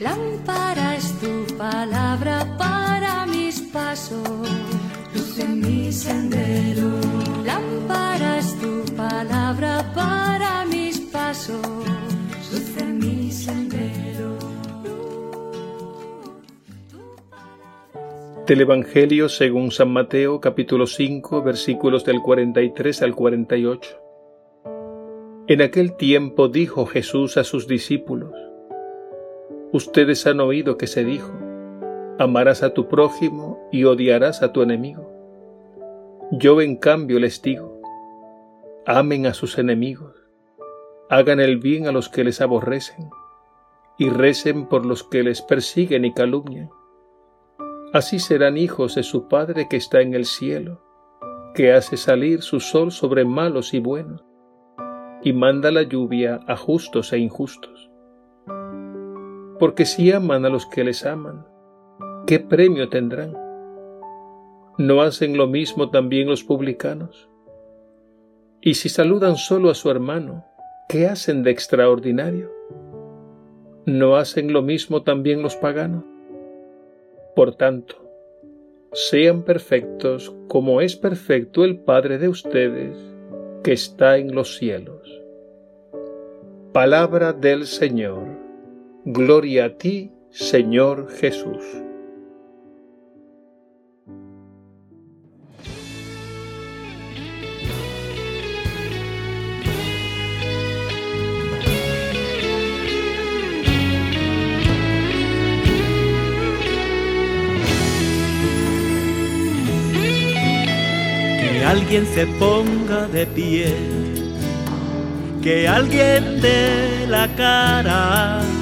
Lámpara es tu palabra para mis pasos, luz en mi sendero. Lámpara es tu palabra para mis pasos, luz en mi sendero. Del Evangelio según San Mateo capítulo 5 versículos del 43 al 48. En aquel tiempo dijo Jesús a sus discípulos, Ustedes han oído que se dijo, amarás a tu prójimo y odiarás a tu enemigo. Yo en cambio les digo, amen a sus enemigos, hagan el bien a los que les aborrecen y recen por los que les persiguen y calumnian. Así serán hijos de su Padre que está en el cielo, que hace salir su sol sobre malos y buenos, y manda la lluvia a justos e injustos porque si aman a los que les aman, ¿qué premio tendrán? ¿No hacen lo mismo también los publicanos? Y si saludan solo a su hermano, ¿qué hacen de extraordinario? ¿No hacen lo mismo también los paganos? Por tanto, sean perfectos como es perfecto el Padre de ustedes que está en los cielos. Palabra del Señor. Gloria a ti, Señor Jesús. Que alguien se ponga de pie, que alguien dé la cara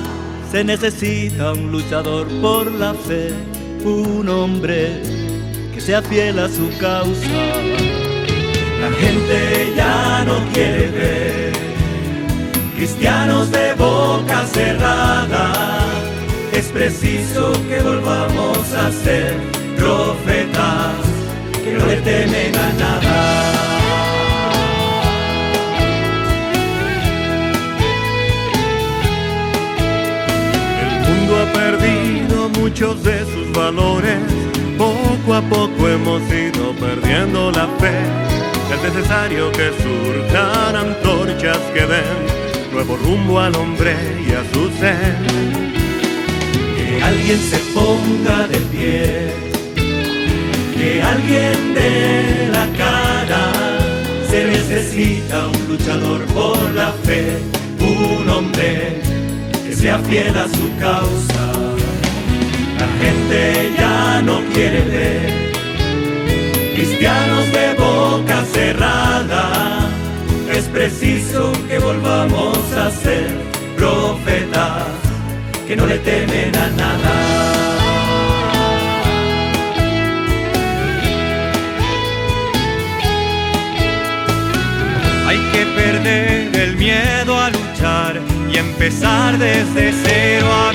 se necesita un luchador por la fe, un hombre que sea fiel a su causa. La gente ya no quiere ver cristianos de boca cerrada. Es preciso que volvamos a ser profetas que no le temen a nada. De sus valores. Poco a poco hemos ido perdiendo la fe. Es necesario que surjan antorchas que den nuevo rumbo al hombre y a su ser. Que alguien se ponga de pie, que alguien dé la cara. Se necesita un luchador por la fe, un hombre sea fiel a su causa. La gente ya no quiere ver cristianos de boca cerrada. Es preciso que volvamos a ser profetas que no le temen a nada. Hay que perder el miedo a luchar y empezar desde cero a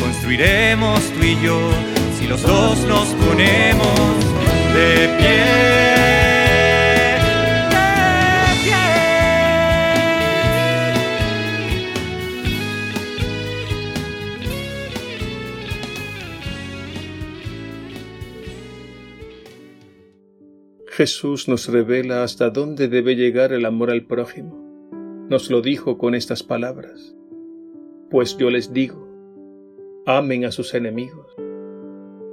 construiremos tú y yo si los dos nos ponemos de pie. Jesús nos revela hasta dónde debe llegar el amor al prójimo. Nos lo dijo con estas palabras. Pues yo les digo, amen a sus enemigos,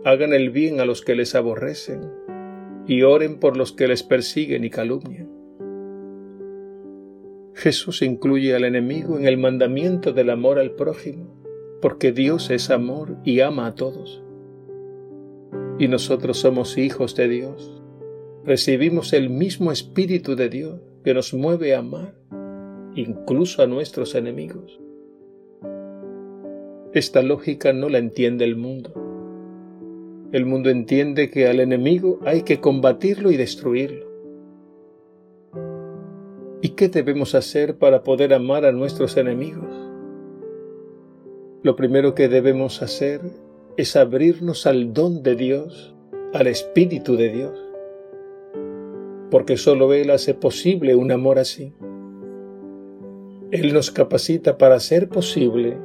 hagan el bien a los que les aborrecen y oren por los que les persiguen y calumnian. Jesús incluye al enemigo en el mandamiento del amor al prójimo, porque Dios es amor y ama a todos. Y nosotros somos hijos de Dios recibimos el mismo Espíritu de Dios que nos mueve a amar, incluso a nuestros enemigos. Esta lógica no la entiende el mundo. El mundo entiende que al enemigo hay que combatirlo y destruirlo. ¿Y qué debemos hacer para poder amar a nuestros enemigos? Lo primero que debemos hacer es abrirnos al don de Dios, al Espíritu de Dios porque solo Él hace posible un amor así. Él nos capacita para hacer posible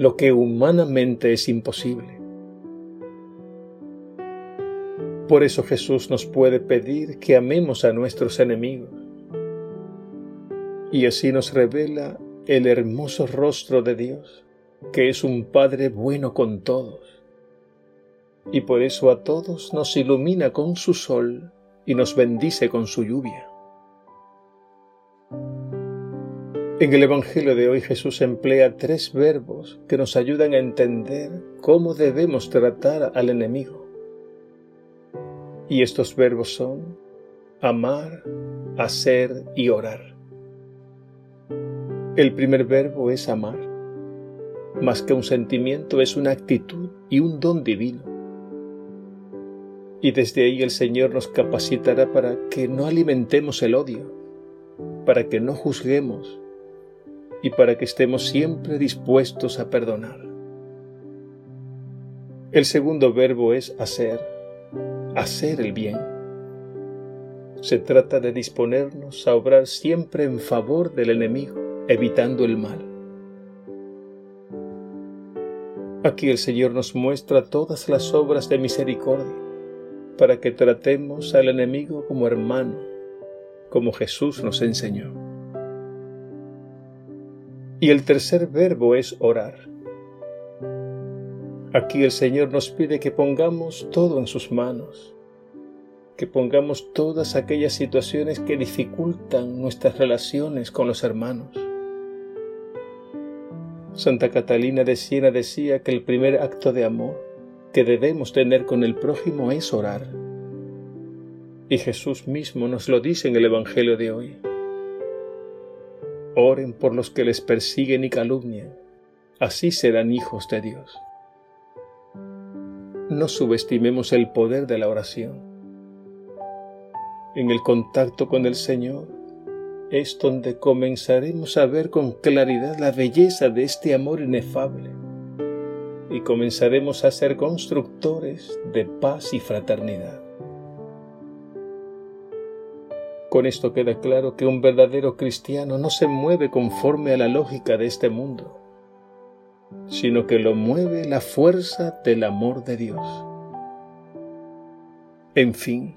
lo que humanamente es imposible. Por eso Jesús nos puede pedir que amemos a nuestros enemigos. Y así nos revela el hermoso rostro de Dios, que es un Padre bueno con todos. Y por eso a todos nos ilumina con su sol y nos bendice con su lluvia. En el Evangelio de hoy Jesús emplea tres verbos que nos ayudan a entender cómo debemos tratar al enemigo. Y estos verbos son amar, hacer y orar. El primer verbo es amar. Más que un sentimiento es una actitud y un don divino. Y desde ahí el Señor nos capacitará para que no alimentemos el odio, para que no juzguemos y para que estemos siempre dispuestos a perdonar. El segundo verbo es hacer hacer el bien. Se trata de disponernos a obrar siempre en favor del enemigo, evitando el mal. Aquí el Señor nos muestra todas las obras de misericordia para que tratemos al enemigo como hermano, como Jesús nos enseñó. Y el tercer verbo es orar. Aquí el Señor nos pide que pongamos todo en sus manos, que pongamos todas aquellas situaciones que dificultan nuestras relaciones con los hermanos. Santa Catalina de Siena decía que el primer acto de amor que debemos tener con el prójimo es orar. Y Jesús mismo nos lo dice en el Evangelio de hoy. Oren por los que les persiguen y calumnian, así serán hijos de Dios no subestimemos el poder de la oración. En el contacto con el Señor es donde comenzaremos a ver con claridad la belleza de este amor inefable y comenzaremos a ser constructores de paz y fraternidad. Con esto queda claro que un verdadero cristiano no se mueve conforme a la lógica de este mundo, sino que lo mueve la fuerza del amor de Dios. En fin,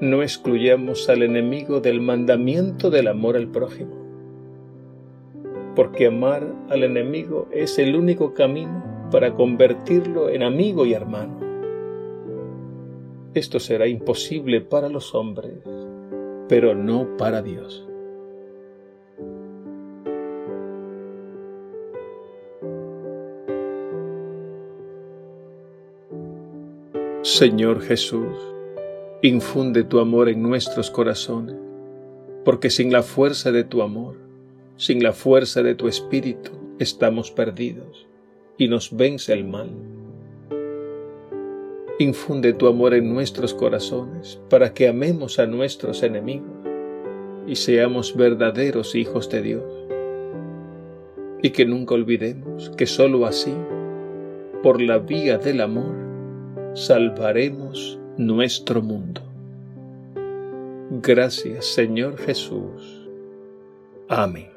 no excluyamos al enemigo del mandamiento del amor al prójimo, porque amar al enemigo es el único camino para convertirlo en amigo y hermano. Esto será imposible para los hombres, pero no para Dios. Señor Jesús, infunde tu amor en nuestros corazones, porque sin la fuerza de tu amor, sin la fuerza de tu espíritu, estamos perdidos y nos vence el mal. Infunde tu amor en nuestros corazones para que amemos a nuestros enemigos y seamos verdaderos hijos de Dios. Y que nunca olvidemos que sólo así, por la vía del amor, salvaremos nuestro mundo. Gracias Señor Jesús. Amén.